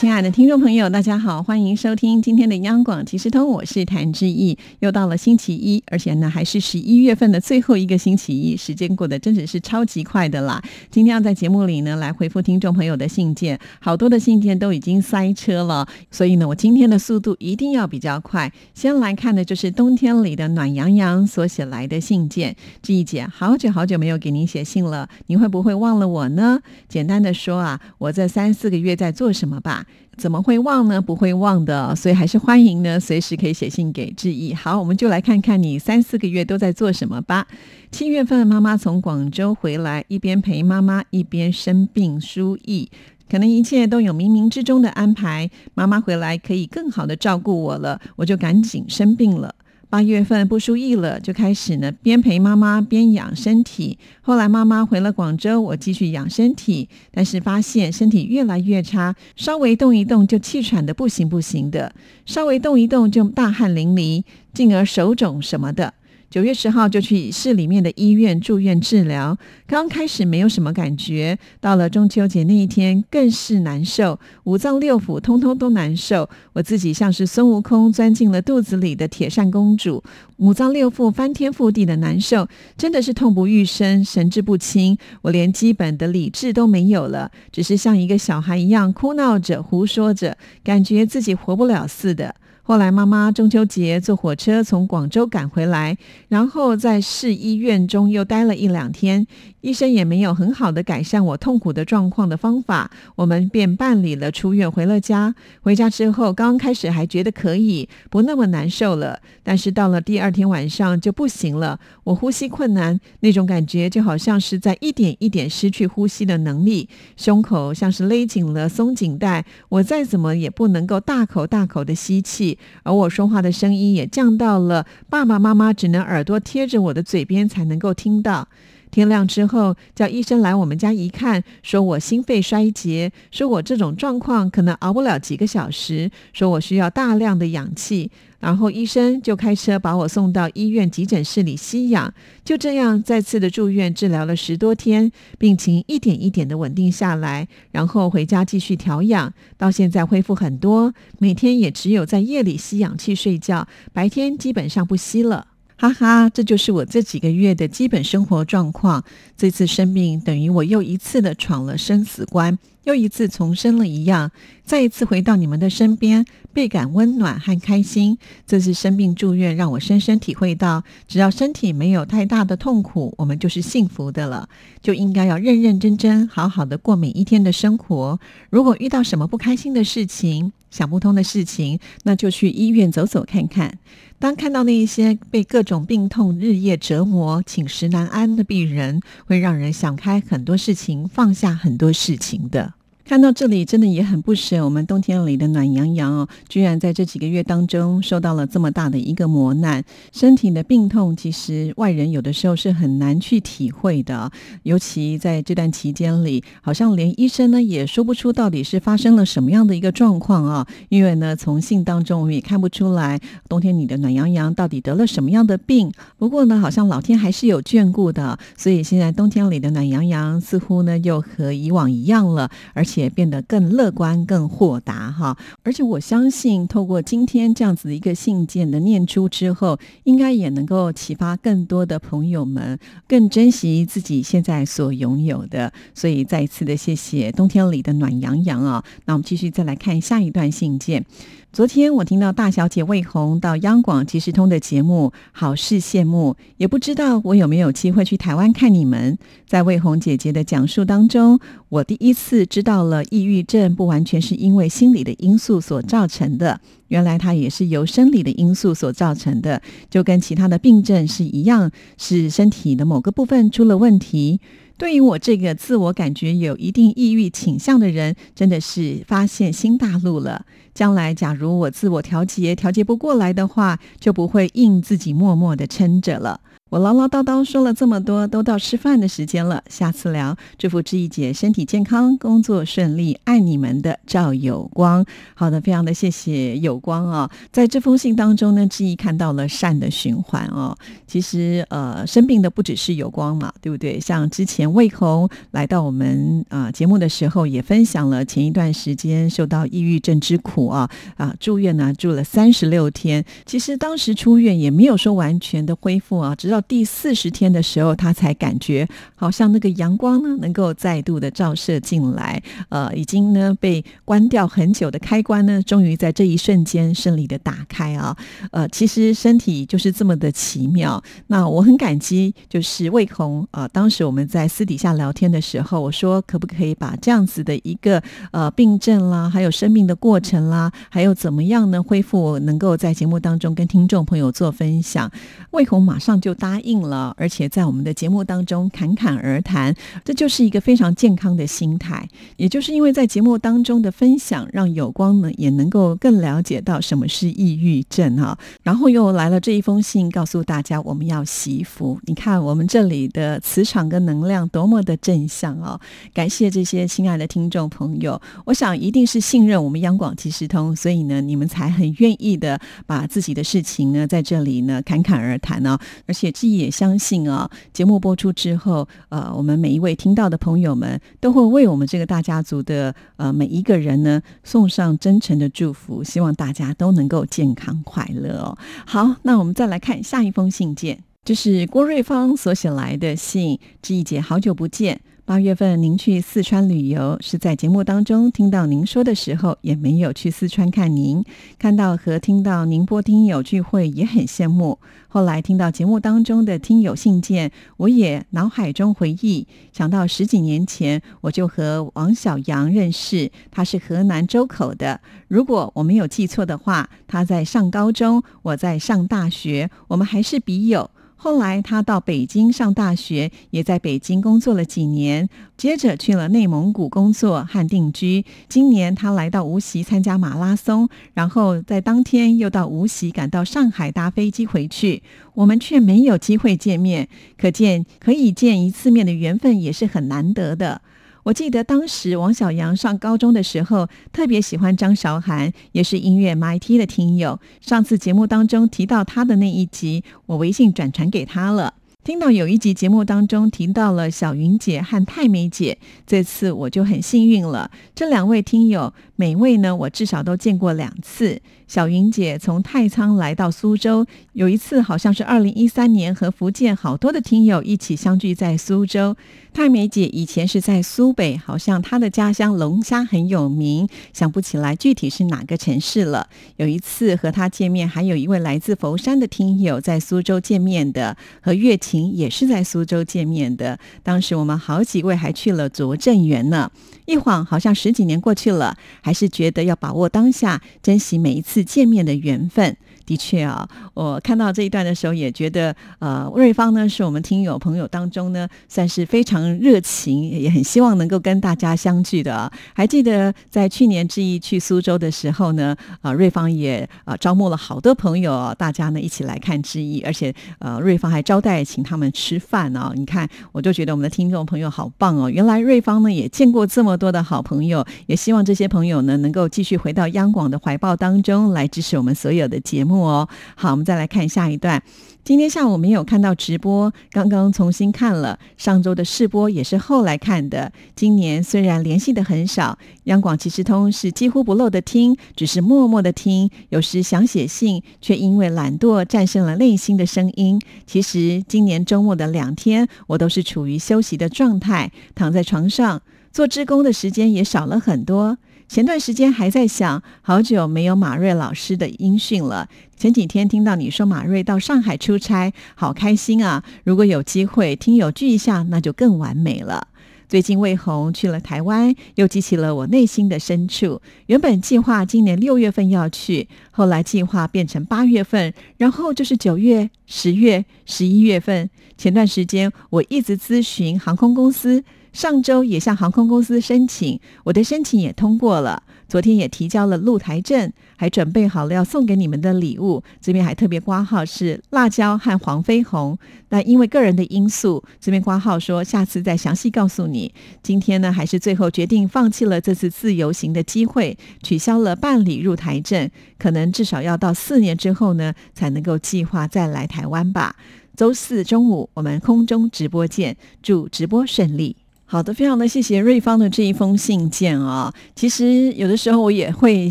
亲爱的听众朋友，大家好，欢迎收听今天的央广即时通，我是谭志毅。又到了星期一，而且呢还是十一月份的最后一个星期一，时间过得真的是超级快的啦。今天要在节目里呢来回复听众朋友的信件，好多的信件都已经塞车了，所以呢我今天的速度一定要比较快。先来看的就是冬天里的暖洋洋所写来的信件。志毅姐，好久好久没有给您写信了，您会不会忘了我呢？简单的说啊，我这三四个月在做什么吧。怎么会忘呢？不会忘的，所以还是欢迎呢，随时可以写信给志毅。好，我们就来看看你三四个月都在做什么吧。七月份妈妈从广州回来，一边陪妈妈，一边生病输液，可能一切都有冥冥之中的安排。妈妈回来可以更好的照顾我了，我就赶紧生病了。八月份不输液了，就开始呢，边陪妈妈边养身体。后来妈妈回了广州，我继续养身体，但是发现身体越来越差，稍微动一动就气喘的不行不行的，稍微动一动就大汗淋漓，进而手肿什么的。九月十号就去市里面的医院住院治疗，刚开始没有什么感觉，到了中秋节那一天更是难受，五脏六腑通通都难受，我自己像是孙悟空钻进了肚子里的铁扇公主，五脏六腑翻天覆地的难受，真的是痛不欲生，神志不清，我连基本的理智都没有了，只是像一个小孩一样哭闹着、胡说着，感觉自己活不了似的。后来妈妈中秋节坐火车从广州赶回来，然后在市医院中又待了一两天，医生也没有很好的改善我痛苦的状况的方法，我们便办理了出院，回了家。回家之后，刚开始还觉得可以，不那么难受了，但是到了第二天晚上就不行了，我呼吸困难，那种感觉就好像是在一点一点失去呼吸的能力，胸口像是勒紧了松紧带，我再怎么也不能够大口大口的吸气。而我说话的声音也降到了爸爸妈妈只能耳朵贴着我的嘴边才能够听到。天亮之后，叫医生来我们家一看，说我心肺衰竭，说我这种状况可能熬不了几个小时，说我需要大量的氧气。然后医生就开车把我送到医院急诊室里吸氧。就这样再次的住院治疗了十多天，病情一点一点的稳定下来，然后回家继续调养，到现在恢复很多，每天也只有在夜里吸氧气睡觉，白天基本上不吸了。哈哈，这就是我这几个月的基本生活状况。这次生病等于我又一次的闯了生死关，又一次重生了一样，再一次回到你们的身边，倍感温暖和开心。这次生病住院，让我深深体会到，只要身体没有太大的痛苦，我们就是幸福的了。就应该要认认真真、好好的过每一天的生活。如果遇到什么不开心的事情，想不通的事情，那就去医院走走看看。当看到那一些被各种病痛日夜折磨、寝食难安的病人，会让人想开很多事情，放下很多事情的。看到这里，真的也很不舍。我们冬天里的暖洋洋哦，居然在这几个月当中受到了这么大的一个磨难。身体的病痛，其实外人有的时候是很难去体会的。尤其在这段期间里，好像连医生呢也说不出到底是发生了什么样的一个状况啊。因为呢，从信当中我们也看不出来，冬天里的暖洋洋到底得了什么样的病。不过呢，好像老天还是有眷顾的，所以现在冬天里的暖洋洋似乎呢又和以往一样了，而且。也变得更乐观、更豁达哈，而且我相信，透过今天这样子的一个信件的念出之后，应该也能够启发更多的朋友们更珍惜自己现在所拥有的。所以，再一次的谢谢冬天里的暖洋洋啊！那我们继续再来看下一段信件。昨天我听到大小姐魏红到央广即时通的节目，好是羡慕，也不知道我有没有机会去台湾看你们。在魏红姐姐的讲述当中，我第一次知道了抑郁症不完全是因为心理的因素所造成的，原来它也是由生理的因素所造成的，就跟其他的病症是一样，是身体的某个部分出了问题。对于我这个自我感觉有一定抑郁倾向的人，真的是发现新大陆了。将来假如我自我调节调节不过来的话，就不会硬自己默默的撑着了。我唠唠叨叨说了这么多，都到吃饭的时间了，下次聊。祝福志毅姐身体健康，工作顺利，爱你们的赵有光。好的，非常的谢谢有光啊，在这封信当中呢，志毅看到了善的循环哦。其实呃，生病的不只是有光嘛，对不对？像之前魏红来到我们啊节目的时候，也分享了前一段时间受到抑郁症之苦啊啊，住院呢住了三十六天。其实当时出院也没有说完全的恢复啊，直到。第四十天的时候，他才感觉好像那个阳光呢，能够再度的照射进来。呃，已经呢被关掉很久的开关呢，终于在这一瞬间顺利的打开啊。呃，其实身体就是这么的奇妙。那我很感激，就是魏红啊。当时我们在私底下聊天的时候，我说可不可以把这样子的一个呃病症啦，还有生命的过程啦，还有怎么样呢恢复，能够在节目当中跟听众朋友做分享。魏红马上就答。答应了，而且在我们的节目当中侃侃而谈，这就是一个非常健康的心态。也就是因为在节目当中的分享，让有光呢也能够更了解到什么是抑郁症哈。然后又来了这一封信，告诉大家我们要惜福。你看我们这里的磁场跟能量多么的正向哦！感谢这些亲爱的听众朋友，我想一定是信任我们央广即时通，所以呢，你们才很愿意的把自己的事情呢在这里呢侃侃而谈呢，而且。也相信啊，节目播出之后，呃，我们每一位听到的朋友们都会为我们这个大家族的呃每一个人呢送上真诚的祝福，希望大家都能够健康快乐哦。好，那我们再来看下一封信件，这是郭瑞芳所写来的信，志毅姐，好久不见。八月份您去四川旅游，是在节目当中听到您说的时候，也没有去四川看您。看到和听到宁波听友聚会，也很羡慕。后来听到节目当中的听友信件，我也脑海中回忆，想到十几年前我就和王小阳认识，他是河南周口的。如果我没有记错的话，他在上高中，我在上大学，我们还是笔友。后来他到北京上大学，也在北京工作了几年，接着去了内蒙古工作和定居。今年他来到无锡参加马拉松，然后在当天又到无锡赶到上海搭飞机回去。我们却没有机会见面，可见可以见一次面的缘分也是很难得的。我记得当时王小阳上高中的时候，特别喜欢张韶涵，也是音乐 MIT 的听友。上次节目当中提到他的那一集，我微信转传给他了。听到有一集节目当中提到了小云姐和太美姐，这次我就很幸运了。这两位听友，每位呢我至少都见过两次。小云姐从太仓来到苏州，有一次好像是二零一三年，和福建好多的听友一起相聚在苏州。太美姐以前是在苏北，好像她的家乡龙虾很有名，想不起来具体是哪个城市了。有一次和她见面，还有一位来自佛山的听友在苏州见面的，和月琴也是在苏州见面的。当时我们好几位还去了拙政园呢。一晃好像十几年过去了，还是觉得要把握当下，珍惜每一次见面的缘分。的确啊，我看到这一段的时候，也觉得呃，瑞芳呢是我们听友朋友当中呢，算是非常热情，也很希望能够跟大家相聚的。还记得在去年志毅去苏州的时候呢，啊，瑞芳也啊招募了好多朋友，大家呢一起来看志毅，而且呃，瑞芳还招待请他们吃饭哦。你看，我就觉得我们的听众朋友好棒哦。原来瑞芳呢也见过这么多的好朋友，也希望这些朋友呢能够继续回到央广的怀抱当中来支持我们所有的节目。哦，好，我们再来看下一段。今天下午没有看到直播，刚刚重新看了上周的试播，也是后来看的。今年虽然联系的很少，央广其实通是几乎不漏的听，只是默默的听。有时想写信，却因为懒惰战胜了内心的声音。其实今年周末的两天，我都是处于休息的状态，躺在床上做志工的时间也少了很多。前段时间还在想，好久没有马瑞老师的音讯了。前几天听到你说马瑞到上海出差，好开心啊！如果有机会听友聚一下，那就更完美了。最近魏红去了台湾，又激起了我内心的深处。原本计划今年六月份要去，后来计划变成八月份，然后就是九月、十月、十一月份。前段时间我一直咨询航空公司。上周也向航空公司申请，我的申请也通过了。昨天也提交了露台证，还准备好了要送给你们的礼物。这边还特别挂号是辣椒和黄飞鸿。那因为个人的因素，这边挂号说下次再详细告诉你。今天呢，还是最后决定放弃了这次自由行的机会，取消了办理入台证，可能至少要到四年之后呢，才能够计划再来台湾吧。周四中午我们空中直播见，祝直播顺利。好的，非常的谢谢瑞芳的这一封信件啊。其实有的时候我也会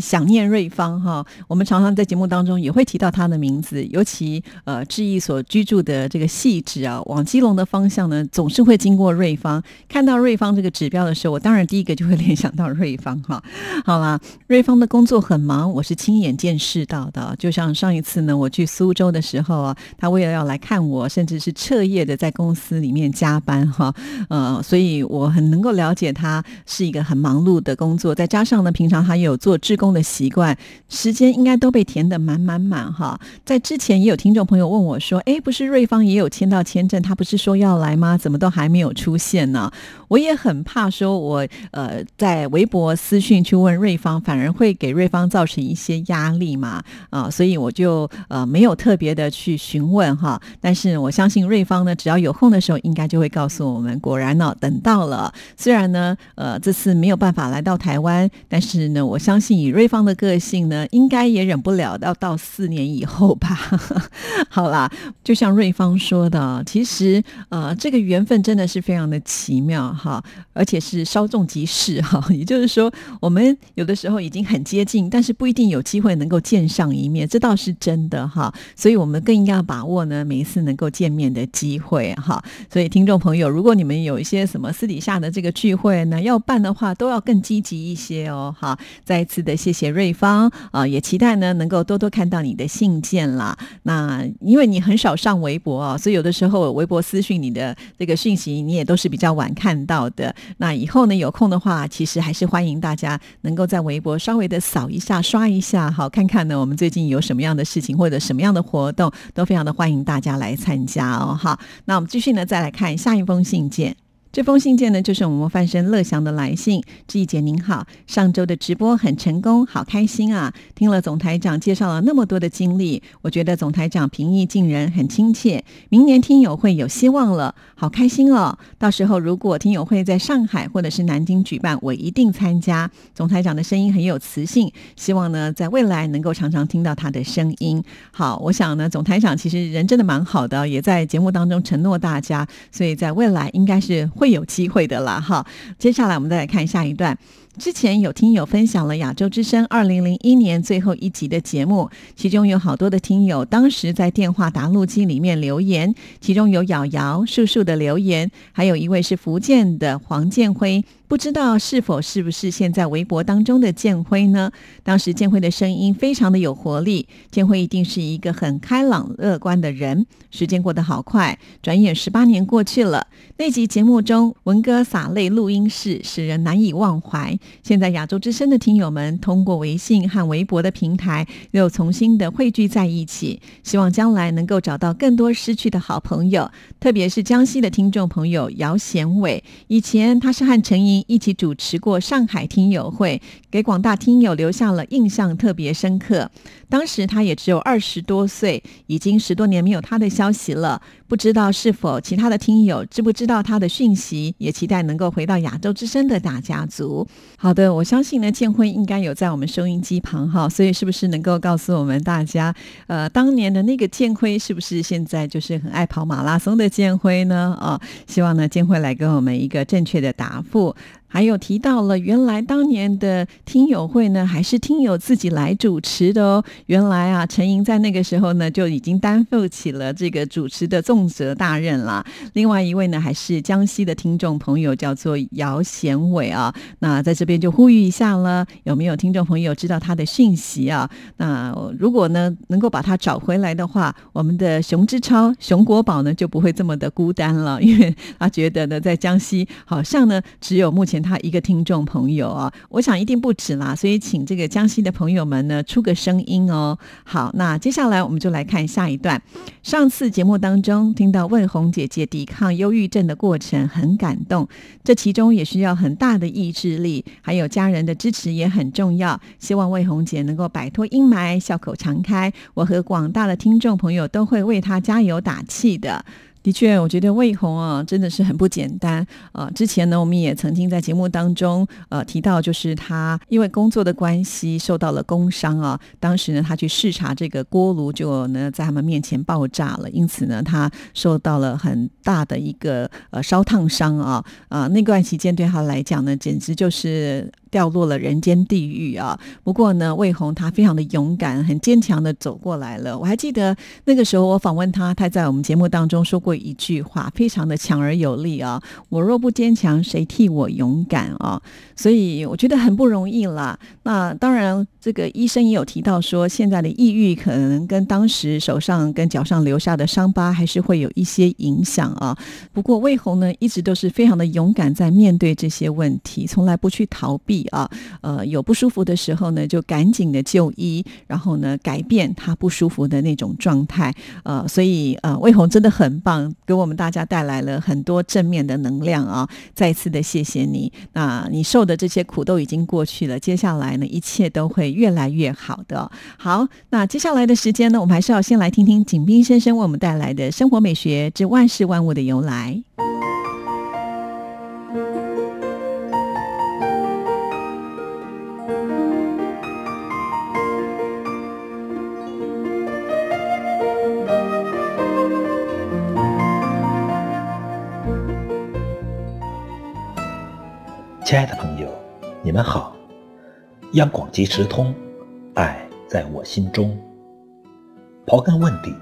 想念瑞芳哈。我们常常在节目当中也会提到他的名字，尤其呃志毅所居住的这个细致啊，往基隆的方向呢，总是会经过瑞芳。看到瑞芳这个指标的时候，我当然第一个就会联想到瑞芳哈。好啦，瑞芳的工作很忙，我是亲眼见识到的。就像上一次呢，我去苏州的时候啊，他为了要来看我，甚至是彻夜的在公司里面加班哈。呃，所以。我很能够了解他是一个很忙碌的工作，再加上呢，平常他也有做志工的习惯，时间应该都被填得满满满哈。在之前也有听众朋友问我说：“哎，不是瑞芳也有签到签证，他不是说要来吗？怎么都还没有出现呢？”我也很怕说，我呃在微博私讯去问瑞芳，反而会给瑞芳造成一些压力嘛啊，所以我就呃没有特别的去询问哈。但是我相信瑞芳呢，只要有空的时候，应该就会告诉我们。果然呢，等到。了，虽然呢，呃，这次没有办法来到台湾，但是呢，我相信以瑞芳的个性呢，应该也忍不了要到四年以后吧。好啦，就像瑞芳说的，其实呃，这个缘分真的是非常的奇妙哈，而且是稍纵即逝哈。也就是说，我们有的时候已经很接近，但是不一定有机会能够见上一面，这倒是真的哈。所以我们更应该要把握呢每一次能够见面的机会哈。所以听众朋友，如果你们有一些什么私底下的这个聚会呢，要办的话都要更积极一些哦。好，再一次的谢谢瑞芳啊，也期待呢能够多多看到你的信件啦。那因为你很少上微博啊，所以有的时候微博私讯你的这个讯息，你也都是比较晚看到的。那以后呢有空的话，其实还是欢迎大家能够在微博稍微的扫一下、刷一下，好看看呢我们最近有什么样的事情或者什么样的活动，都非常的欢迎大家来参加哦。好，那我们继续呢再来看下一封信件。这封信件呢，就是我们范生乐祥的来信。志毅姐您好，上周的直播很成功，好开心啊！听了总台长介绍了那么多的经历，我觉得总台长平易近人，很亲切。明年听友会有希望了，好开心哦！到时候如果听友会在上海或者是南京举办，我一定参加。总台长的声音很有磁性，希望呢在未来能够常常听到他的声音。好，我想呢总台长其实人真的蛮好的，也在节目当中承诺大家，所以在未来应该是。会有机会的啦，哈！接下来我们再来看下一段。之前有听友分享了《亚洲之声》二零零一年最后一集的节目，其中有好多的听友当时在电话答录机里面留言，其中有瑶瑶、树树的留言，还有一位是福建的黄建辉，不知道是否是不是现在微博当中的建辉呢？当时建辉的声音非常的有活力，建辉一定是一个很开朗乐观的人。时间过得好快，转眼十八年过去了。那集节目中文哥洒泪录音室，使人难以忘怀。现在亚洲之声的听友们通过微信和微博的平台又重新的汇聚在一起，希望将来能够找到更多失去的好朋友，特别是江西的听众朋友姚贤伟。以前他是和陈莹一起主持过上海听友会，给广大听友留下了印象特别深刻。当时他也只有二十多岁，已经十多年没有他的消息了。不知道是否其他的听友知不知道他的讯息？也期待能够回到亚洲之声的大家族。好的，我相信呢，建辉应该有在我们收音机旁哈，所以是不是能够告诉我们大家，呃，当年的那个建辉是不是现在就是很爱跑马拉松的建辉呢？啊，希望呢，建辉来给我们一个正确的答复。还有提到了，原来当年的听友会呢，还是听友自己来主持的哦。原来啊，陈莹在那个时候呢，就已经担负起了这个主持的重责大任了。另外一位呢，还是江西的听众朋友，叫做姚贤伟啊。那在这边就呼吁一下了，有没有听众朋友知道他的讯息啊？那如果呢，能够把他找回来的话，我们的熊之超、熊国宝呢，就不会这么的孤单了，因为他觉得呢，在江西好像呢，只有目前。他一个听众朋友啊，我想一定不止啦，所以请这个江西的朋友们呢出个声音哦。好，那接下来我们就来看下一段。上次节目当中听到魏红姐姐抵抗忧郁症的过程，很感动。这其中也需要很大的意志力，还有家人的支持也很重要。希望魏红姐能够摆脱阴霾，笑口常开。我和广大的听众朋友都会为她加油打气的。的确，我觉得魏红啊，真的是很不简单啊。之前呢，我们也曾经在节目当中呃提到，就是他因为工作的关系受到了工伤啊。当时呢，他去视察这个锅炉，就呢在他们面前爆炸了，因此呢，他受到了很大的一个呃烧烫伤啊啊。那段期间对他来讲呢，简直就是。掉落了人间地狱啊！不过呢，魏红他非常的勇敢，很坚强的走过来了。我还记得那个时候我访问他，他在我们节目当中说过一句话，非常的强而有力啊！我若不坚强，谁替我勇敢啊？所以我觉得很不容易啦。那当然，这个医生也有提到说，现在的抑郁可能跟当时手上跟脚上留下的伤疤还是会有一些影响啊。不过魏红呢，一直都是非常的勇敢，在面对这些问题，从来不去逃避。啊，呃，有不舒服的时候呢，就赶紧的就医，然后呢，改变他不舒服的那种状态。呃，所以呃，魏红真的很棒，给我们大家带来了很多正面的能量啊！再次的谢谢你。那你受的这些苦都已经过去了，接下来呢，一切都会越来越好的。好，那接下来的时间呢，我们还是要先来听听景斌先生为我们带来的生活美学之万事万物的由来。亲爱的朋友，你们好！央广即时通，爱在我心中。刨根问底，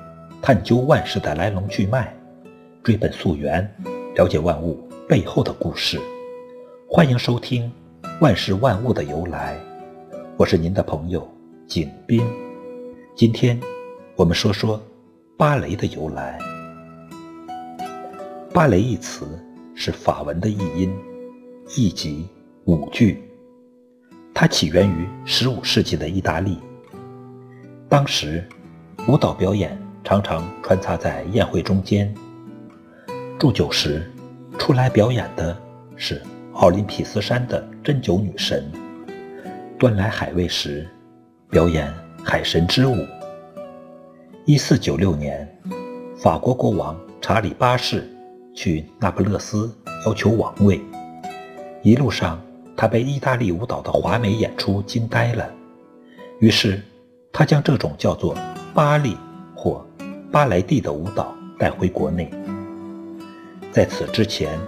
探究万事的来龙去脉，追本溯源，了解万物背后的故事。欢迎收听《万事万物的由来》，我是您的朋友景斌。今天我们说说芭蕾的由来。芭蕾一词是法文的译音。一集舞剧，它起源于十五世纪的意大利。当时，舞蹈表演常常穿插在宴会中间。祝酒时，出来表演的是奥林匹斯山的针灸女神；端来海味时，表演海神之舞。一四九六年，法国国王查理八世去那不勒斯要求王位。一路上，他被意大利舞蹈的华美演出惊呆了，于是他将这种叫做巴利或巴莱蒂的舞蹈带回国内。在此之前，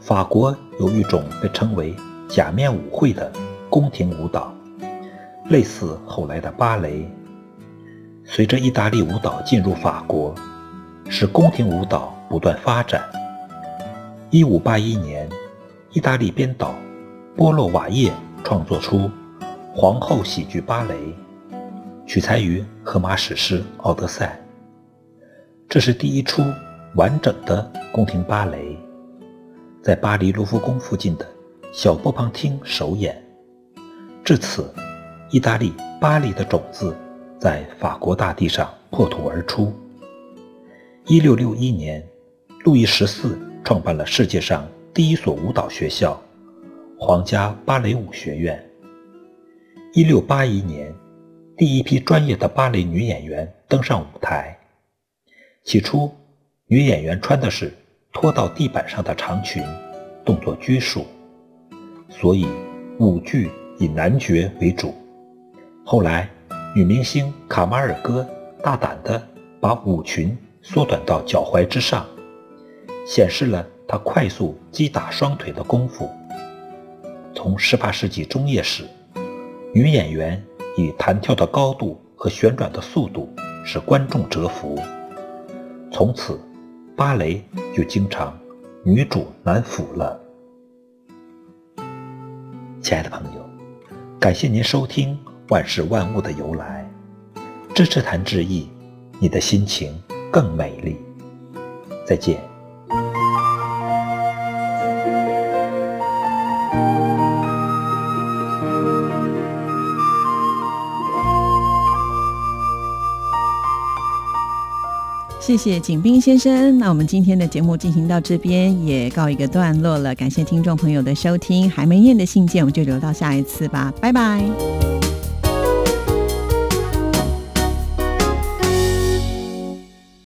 法国有一种被称为假面舞会的宫廷舞蹈，类似后来的芭蕾。随着意大利舞蹈进入法国，使宫廷舞蹈不断发展。一五八一年。意大利编导波洛瓦叶创作出《皇后喜剧芭蕾》，取材于荷马史诗《奥德赛》。这是第一出完整的宫廷芭蕾，在巴黎卢浮宫附近的小波旁厅首演。至此，意大利巴黎的种子在法国大地上破土而出。一六六一年，路易十四创办了世界上。第一所舞蹈学校——皇家芭蕾舞学院。一六八一年，第一批专业的芭蕾女演员登上舞台。起初，女演员穿的是拖到地板上的长裙，动作拘束，所以舞剧以男角为主。后来，女明星卡马尔戈大胆地把舞裙缩短到脚踝之上，显示了。他快速击打双腿的功夫。从18世纪中叶时，女演员以弹跳的高度和旋转的速度使观众折服。从此，芭蕾就经常女主男辅了。亲爱的朋友，感谢您收听《万事万物的由来》，支持谭志毅，你的心情更美丽。再见。谢谢景斌先生。那我们今天的节目进行到这边也告一个段落了，感谢听众朋友的收听。还没念的信件，我们就留到下一次吧，拜拜。